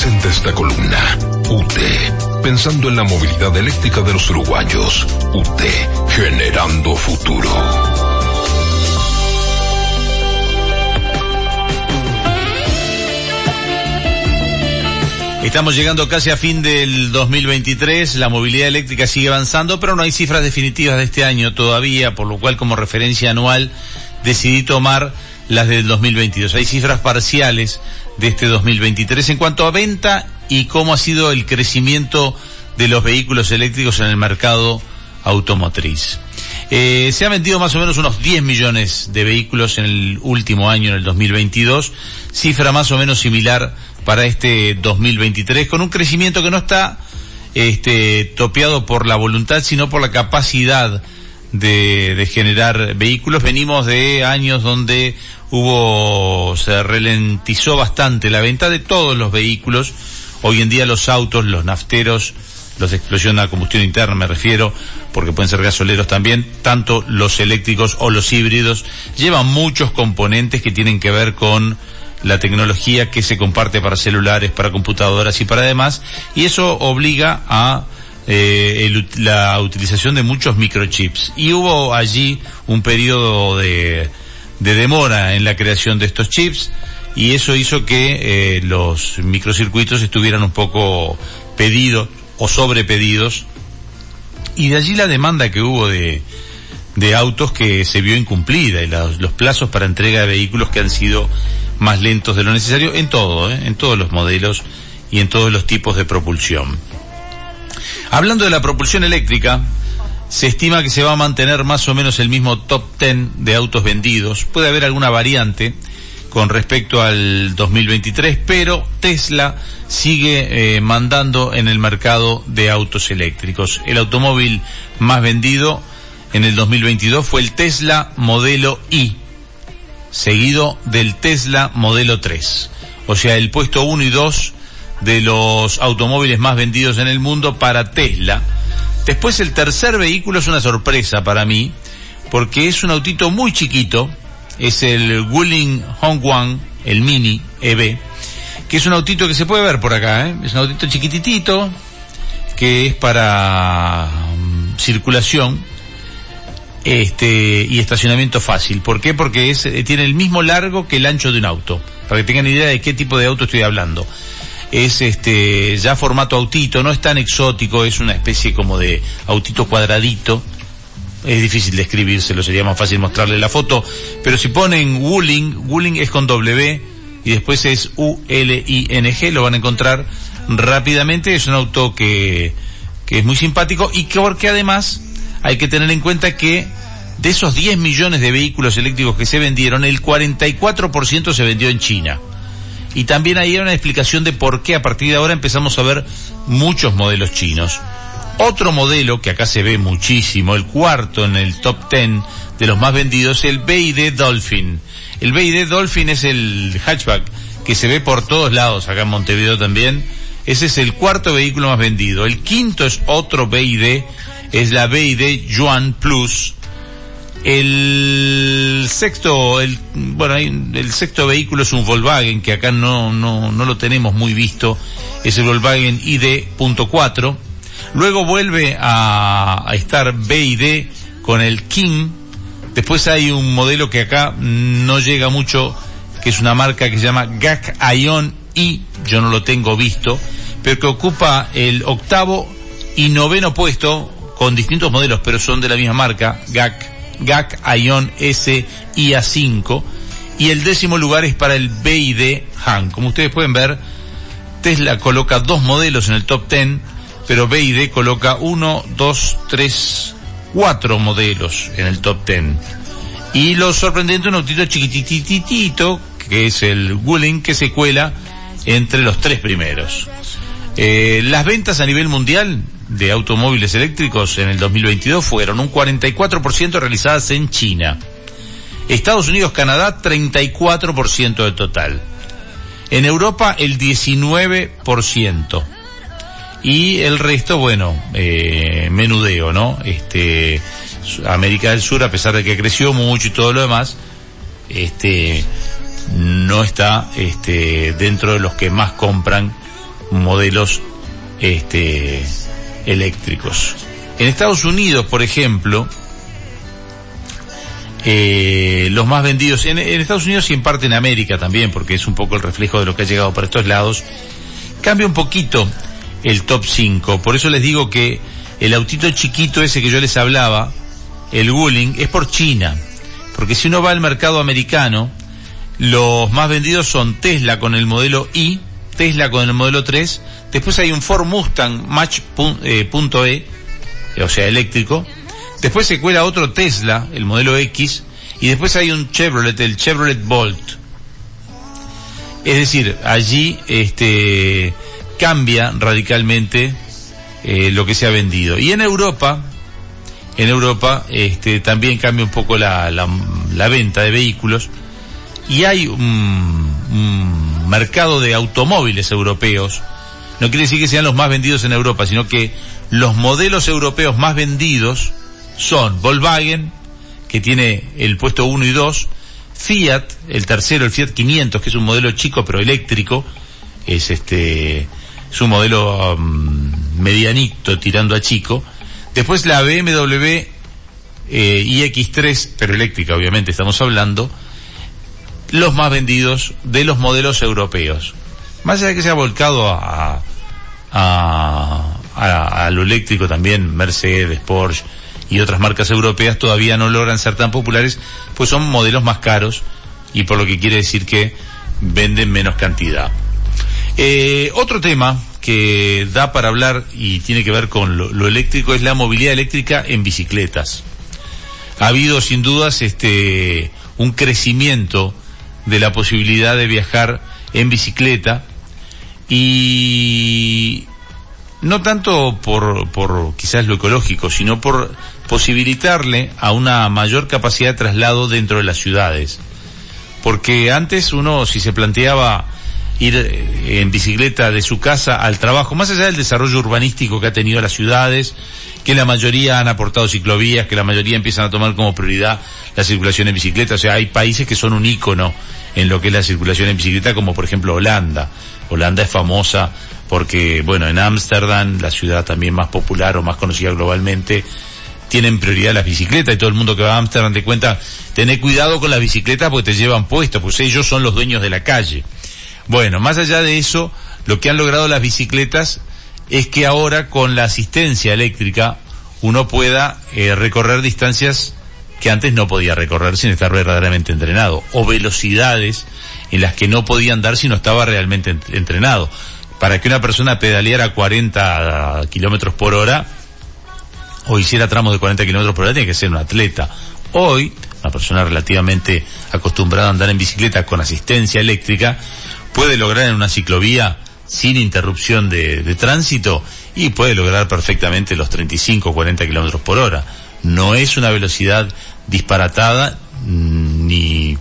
presenta esta columna. UT, pensando en la movilidad eléctrica de los uruguayos. UT, generando futuro. Estamos llegando casi a fin del 2023, la movilidad eléctrica sigue avanzando, pero no hay cifras definitivas de este año todavía, por lo cual como referencia anual decidí tomar las del 2022. Hay cifras parciales de este 2023 en cuanto a venta y cómo ha sido el crecimiento de los vehículos eléctricos en el mercado automotriz. Eh, se han vendido más o menos unos 10 millones de vehículos en el último año, en el 2022, cifra más o menos similar para este 2023, con un crecimiento que no está este, topeado por la voluntad, sino por la capacidad de, de generar vehículos. Venimos de años donde hubo, se ralentizó bastante la venta de todos los vehículos. Hoy en día los autos, los nafteros, los de explosión a combustión interna me refiero, porque pueden ser gasoleros también, tanto los eléctricos o los híbridos, llevan muchos componentes que tienen que ver con la tecnología que se comparte para celulares, para computadoras y para demás, y eso obliga a eh, la utilización de muchos microchips. Y hubo allí un periodo de, de demora en la creación de estos chips y eso hizo que eh, los microcircuitos estuvieran un poco pedidos o sobrepedidos y de allí la demanda que hubo de, de autos que se vio incumplida y los, los, plazos para entrega de vehículos que han sido más lentos de lo necesario en todo, ¿eh? en todos los modelos y en todos los tipos de propulsión. Hablando de la propulsión eléctrica, se estima que se va a mantener más o menos el mismo top 10 de autos vendidos. Puede haber alguna variante con respecto al 2023, pero Tesla sigue eh, mandando en el mercado de autos eléctricos. El automóvil más vendido en el 2022 fue el Tesla modelo I, seguido del Tesla modelo 3. O sea, el puesto 1 y 2 de los automóviles más vendidos en el mundo para Tesla Después el tercer vehículo es una sorpresa para mí, porque es un autito muy chiquito, es el Wuling Hongguang, el Mini EV, que es un autito que se puede ver por acá, ¿eh? es un autito chiquititito, que es para um, circulación, este, y estacionamiento fácil. ¿Por qué? Porque es, eh, tiene el mismo largo que el ancho de un auto, para que tengan idea de qué tipo de auto estoy hablando es este ya formato autito, no es tan exótico, es una especie como de autito cuadradito. Es difícil describírselo, sería más fácil mostrarle la foto, pero si ponen Wuling, Wuling es con W y después es U-L-I-N-G, lo van a encontrar rápidamente, es un auto que, que es muy simpático y que porque además hay que tener en cuenta que de esos 10 millones de vehículos eléctricos que se vendieron, el 44% se vendió en China. Y también ahí hay una explicación de por qué a partir de ahora empezamos a ver muchos modelos chinos. Otro modelo que acá se ve muchísimo, el cuarto en el top ten de los más vendidos, el BID Dolphin. El BID Dolphin es el hatchback que se ve por todos lados, acá en Montevideo también. Ese es el cuarto vehículo más vendido. El quinto es otro BID, es la BID Yuan Plus, el sexto, el, bueno, el sexto vehículo es un Volkswagen que acá no, no, no lo tenemos muy visto, es el Volkswagen ID.4. Luego vuelve a, estar BID con el King. Después hay un modelo que acá no llega mucho, que es una marca que se llama GAC Ion I, yo no lo tengo visto, pero que ocupa el octavo y noveno puesto con distintos modelos, pero son de la misma marca, GAC GAC Ion S IA5 y el décimo lugar es para el BID Han. Como ustedes pueden ver, Tesla coloca dos modelos en el top 10, pero BID coloca uno, dos, tres, cuatro modelos en el top 10. Y lo sorprendente, un autito chiquitititito, que es el Wuling, que se cuela entre los tres primeros. Eh, las ventas a nivel mundial de automóviles eléctricos en el 2022 fueron un 44% realizadas en China. Estados Unidos, Canadá, 34% del total. En Europa, el 19%. Y el resto, bueno, eh, menudeo, ¿no? Este, América del Sur, a pesar de que creció mucho y todo lo demás, este, no está, este, dentro de los que más compran modelos este, eléctricos. En Estados Unidos, por ejemplo, eh, los más vendidos en, Estados Unidos y en parte en América también, porque es un poco el reflejo de lo que ha llegado por estos lados, cambia un poquito el top 5. Por eso les digo que el autito chiquito ese que yo les hablaba, el Wuling, es por China. Porque si uno va al mercado americano, los más vendidos son Tesla con el modelo I, Tesla con el modelo 3, después hay un Ford Mustang Match.e, eh, o sea, eléctrico, después se cuela otro Tesla, el modelo X, y después hay un Chevrolet, el Chevrolet Bolt. Es decir, allí este cambia radicalmente eh, lo que se ha vendido. Y en Europa, en Europa este, también cambia un poco la, la, venta de vehículos y hay un, un, mercado de automóviles europeos. No quiere decir que sean los más vendidos en Europa, sino que los modelos europeos más vendidos son Volkswagen, que tiene el puesto 1 y 2, Fiat, el tercero, el Fiat 500, que es un modelo chico pero eléctrico, es este, es un modelo um, medianito tirando a chico. Después la BMW eh, iX3, pero eléctrica obviamente estamos hablando, los más vendidos de los modelos europeos. Más allá de que se ha volcado a, a, a, lo eléctrico también, Mercedes, Porsche y otras marcas europeas todavía no logran ser tan populares, pues son modelos más caros y por lo que quiere decir que venden menos cantidad. Eh, otro tema que da para hablar y tiene que ver con lo, eléctrico es la movilidad eléctrica en bicicletas. Ha habido sin dudas este un crecimiento de la posibilidad de viajar en bicicleta y no tanto por, por quizás lo ecológico, sino por posibilitarle a una mayor capacidad de traslado dentro de las ciudades. Porque antes uno, si se planteaba ir eh, en bicicleta de su casa al trabajo, más allá del desarrollo urbanístico que ha tenido las ciudades, que la mayoría han aportado ciclovías, que la mayoría empiezan a tomar como prioridad la circulación en bicicleta, o sea, hay países que son un ícono en lo que es la circulación en bicicleta, como por ejemplo Holanda. Holanda es famosa porque, bueno, en Ámsterdam, la ciudad también más popular o más conocida globalmente, tienen prioridad las bicicletas y todo el mundo que va a Ámsterdam te cuenta, tené cuidado con las bicicletas porque te llevan puesto, pues ellos son los dueños de la calle. Bueno, más allá de eso, lo que han logrado las bicicletas es que ahora con la asistencia eléctrica uno pueda eh, recorrer distancias que antes no podía recorrer sin estar verdaderamente entrenado, o velocidades en las que no podía andar si no estaba realmente entrenado. Para que una persona pedaleara 40 kilómetros por hora, o hiciera tramos de 40 kilómetros por hora, tiene que ser un atleta. Hoy, una persona relativamente acostumbrada a andar en bicicleta con asistencia eléctrica, puede lograr en una ciclovía sin interrupción de, tránsito y puede lograr perfectamente los 35 o 40 kilómetros por hora. No es una velocidad disparatada mm, ni,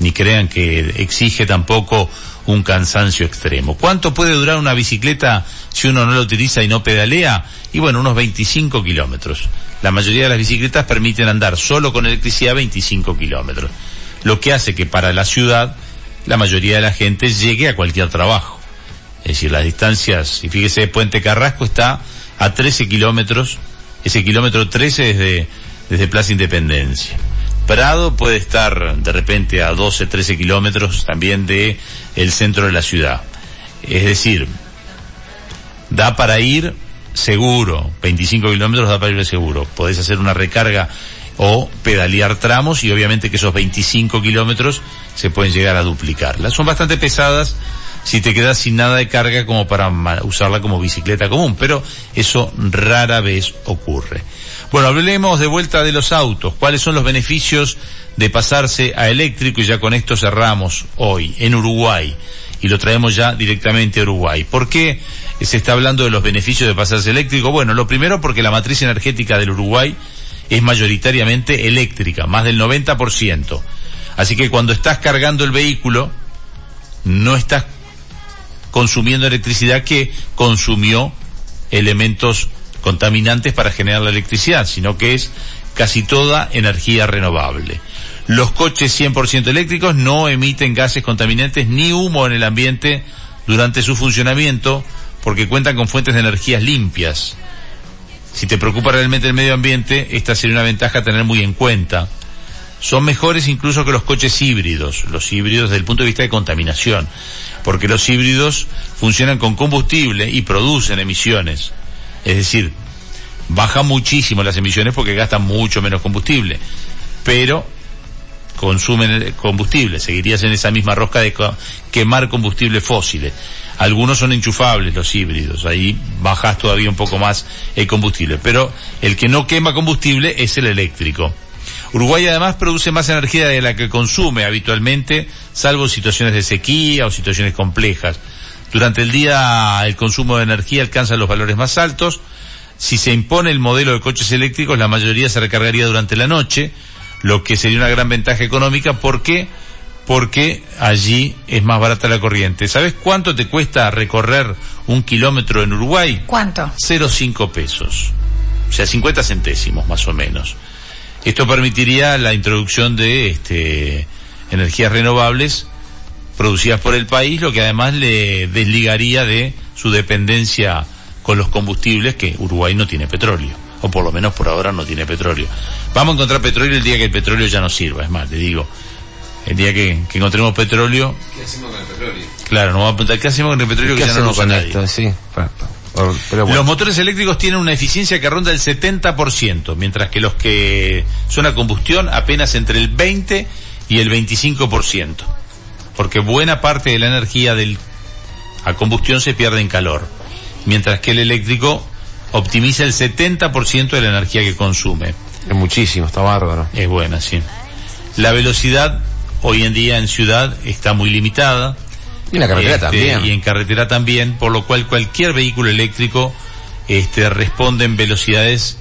ni crean que exige tampoco un cansancio extremo. ¿Cuánto puede durar una bicicleta si uno no la utiliza y no pedalea? Y bueno, unos 25 kilómetros. La mayoría de las bicicletas permiten andar solo con electricidad 25 kilómetros. Lo que hace que para la ciudad la mayoría de la gente llegue a cualquier trabajo. Es decir, las distancias, y fíjese, Puente Carrasco está a 13 kilómetros, ese kilómetro 13 desde, desde Plaza Independencia. Prado puede estar de repente a 12, 13 kilómetros también de el centro de la ciudad. Es decir, da para ir seguro, 25 kilómetros da para ir seguro. Podés hacer una recarga o pedalear tramos y obviamente que esos 25 kilómetros se pueden llegar a duplicarlas. Son bastante pesadas si te quedas sin nada de carga como para usarla como bicicleta común, pero eso rara vez ocurre. Bueno, hablemos de vuelta de los autos. ¿Cuáles son los beneficios de pasarse a eléctrico? Y ya con esto cerramos hoy en Uruguay y lo traemos ya directamente a Uruguay. ¿Por qué se está hablando de los beneficios de pasarse eléctrico? Bueno, lo primero porque la matriz energética del Uruguay es mayoritariamente eléctrica, más del 90%. Así que cuando estás cargando el vehículo, no estás consumiendo electricidad que consumió elementos contaminantes para generar la electricidad, sino que es casi toda energía renovable. Los coches 100% eléctricos no emiten gases contaminantes ni humo en el ambiente durante su funcionamiento porque cuentan con fuentes de energías limpias. Si te preocupa realmente el medio ambiente, esta sería una ventaja a tener muy en cuenta. Son mejores incluso que los coches híbridos, los híbridos desde el punto de vista de contaminación, porque los híbridos funcionan con combustible y producen emisiones. Es decir, bajan muchísimo las emisiones porque gastan mucho menos combustible, pero consumen combustible, seguirías en esa misma rosca de quemar combustibles fósiles. Algunos son enchufables los híbridos, ahí bajas todavía un poco más el combustible, pero el que no quema combustible es el eléctrico. Uruguay además produce más energía de la que consume habitualmente, salvo situaciones de sequía o situaciones complejas. Durante el día el consumo de energía alcanza los valores más altos. Si se impone el modelo de coches eléctricos, la mayoría se recargaría durante la noche, lo que sería una gran ventaja económica. ¿Por qué? Porque allí es más barata la corriente. ¿Sabes cuánto te cuesta recorrer un kilómetro en Uruguay? ¿Cuánto? 0,5 pesos. O sea, 50 centésimos más o menos. Esto permitiría la introducción de este, energías renovables producidas por el país, lo que además le desligaría de su dependencia con los combustibles que Uruguay no tiene petróleo o por lo menos por ahora no tiene petróleo. Vamos a encontrar petróleo el día que el petróleo ya no sirva, es más, te digo, el día que, encontremos petróleo... ¿Qué hacemos con el petróleo? Claro, nos vamos a preguntar, ¿qué hacemos con el petróleo que ya no nos con esto? Sí, Los motores eléctricos tienen una eficiencia que ronda el 70%, mientras que los que son a combustión apenas entre el 20 y el 25%, porque buena parte de la energía del a combustión se pierde en calor, mientras que el eléctrico optimiza el 70% de la energía que consume. Es muchísimo, está bárbaro. Es buena, sí. La velocidad hoy en día en ciudad está muy limitada. Y en la carretera este, también. Y en carretera también, por lo cual cualquier vehículo eléctrico este, responde en velocidades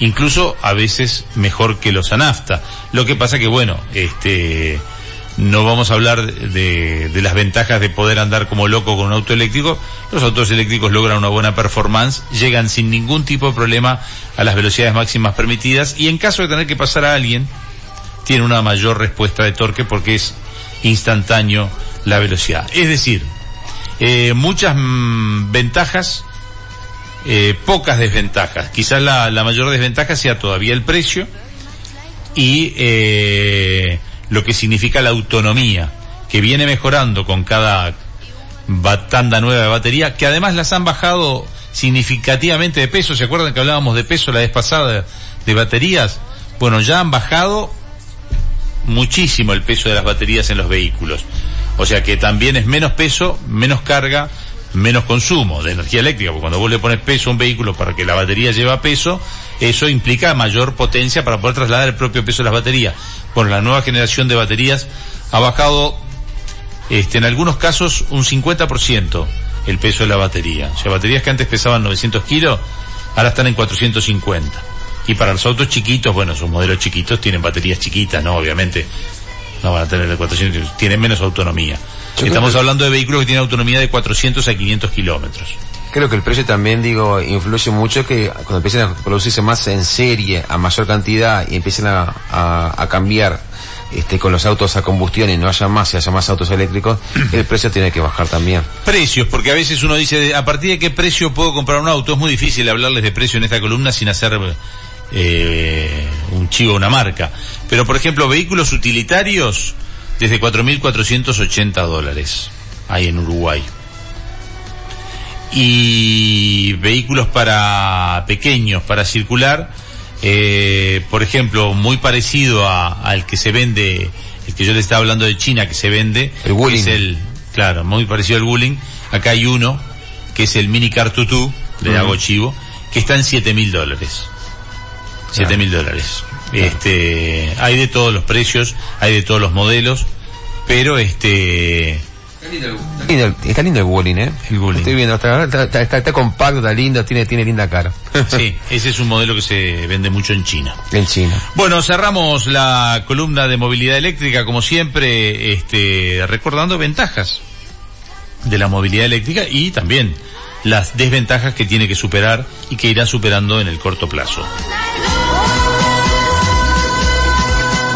incluso a veces mejor que los a nafta. Lo que pasa que bueno, este, no vamos a hablar de, las ventajas de poder andar como loco con un auto eléctrico. Los autos eléctricos logran una buena performance, llegan sin ningún tipo de problema a las velocidades máximas permitidas y en caso de tener que pasar a alguien, tiene una mayor respuesta de torque porque es instantáneo la velocidad. Es decir, eh, muchas mm, ventajas, eh, pocas desventajas. Quizás la, la, mayor desventaja sea todavía el precio y eh, lo que significa la autonomía, que viene mejorando con cada tanda nueva de batería, que además las han bajado significativamente de peso. ¿Se acuerdan que hablábamos de peso la vez pasada de baterías? Bueno, ya han bajado muchísimo el peso de las baterías en los vehículos. O sea que también es menos peso, menos carga, menos consumo de energía eléctrica, porque cuando vos le pones peso a un vehículo para que la batería lleve peso, eso implica mayor potencia para poder trasladar el propio peso de las baterías. Bueno, la nueva generación de baterías ha bajado, este, en algunos casos, un 50% el peso de la batería. O sea, baterías que antes pesaban 900 kilos, ahora están en 450. Y para los autos chiquitos, bueno, son modelos chiquitos, tienen baterías chiquitas, ¿no? Obviamente, no van a tener de 400, tienen menos autonomía. Estamos hablando de vehículos que tienen autonomía de 400 a 500 kilómetros. Creo que el precio también, digo, influye mucho que cuando empiecen a producirse más en serie, a mayor cantidad, y empiecen a, a, cambiar este, con los autos a combustión y no haya más y haya más autos eléctricos, el precio tiene que bajar también. Precios, porque a veces uno dice, ¿a partir de qué precio puedo comprar un auto? Es muy difícil hablarles de precio en esta columna sin hacer eh, un chivo, una marca. Pero, por ejemplo, vehículos utilitarios desde 4.480 dólares hay en Uruguay y vehículos para pequeños, para circular, eh, por ejemplo, muy parecido al que se vende, el que yo le estaba hablando de China, que se vende, el es el, claro, muy parecido al Wuling. Acá hay uno, que es el Mini Car Tutu, de Hago Chivo, que está en siete mil dólares. Siete mil dólares. Este, hay de todos los precios, hay de todos los modelos, pero este, Está lindo, el Wuling, ¿eh? El Estoy viendo, está, está, compacto, está lindo, tiene, tiene linda cara. sí, ese es un modelo que se vende mucho en China. En China. Bueno, cerramos la columna de movilidad eléctrica, como siempre, este, recordando ventajas de la movilidad eléctrica y también las desventajas que tiene que superar y que irá superando en el corto plazo.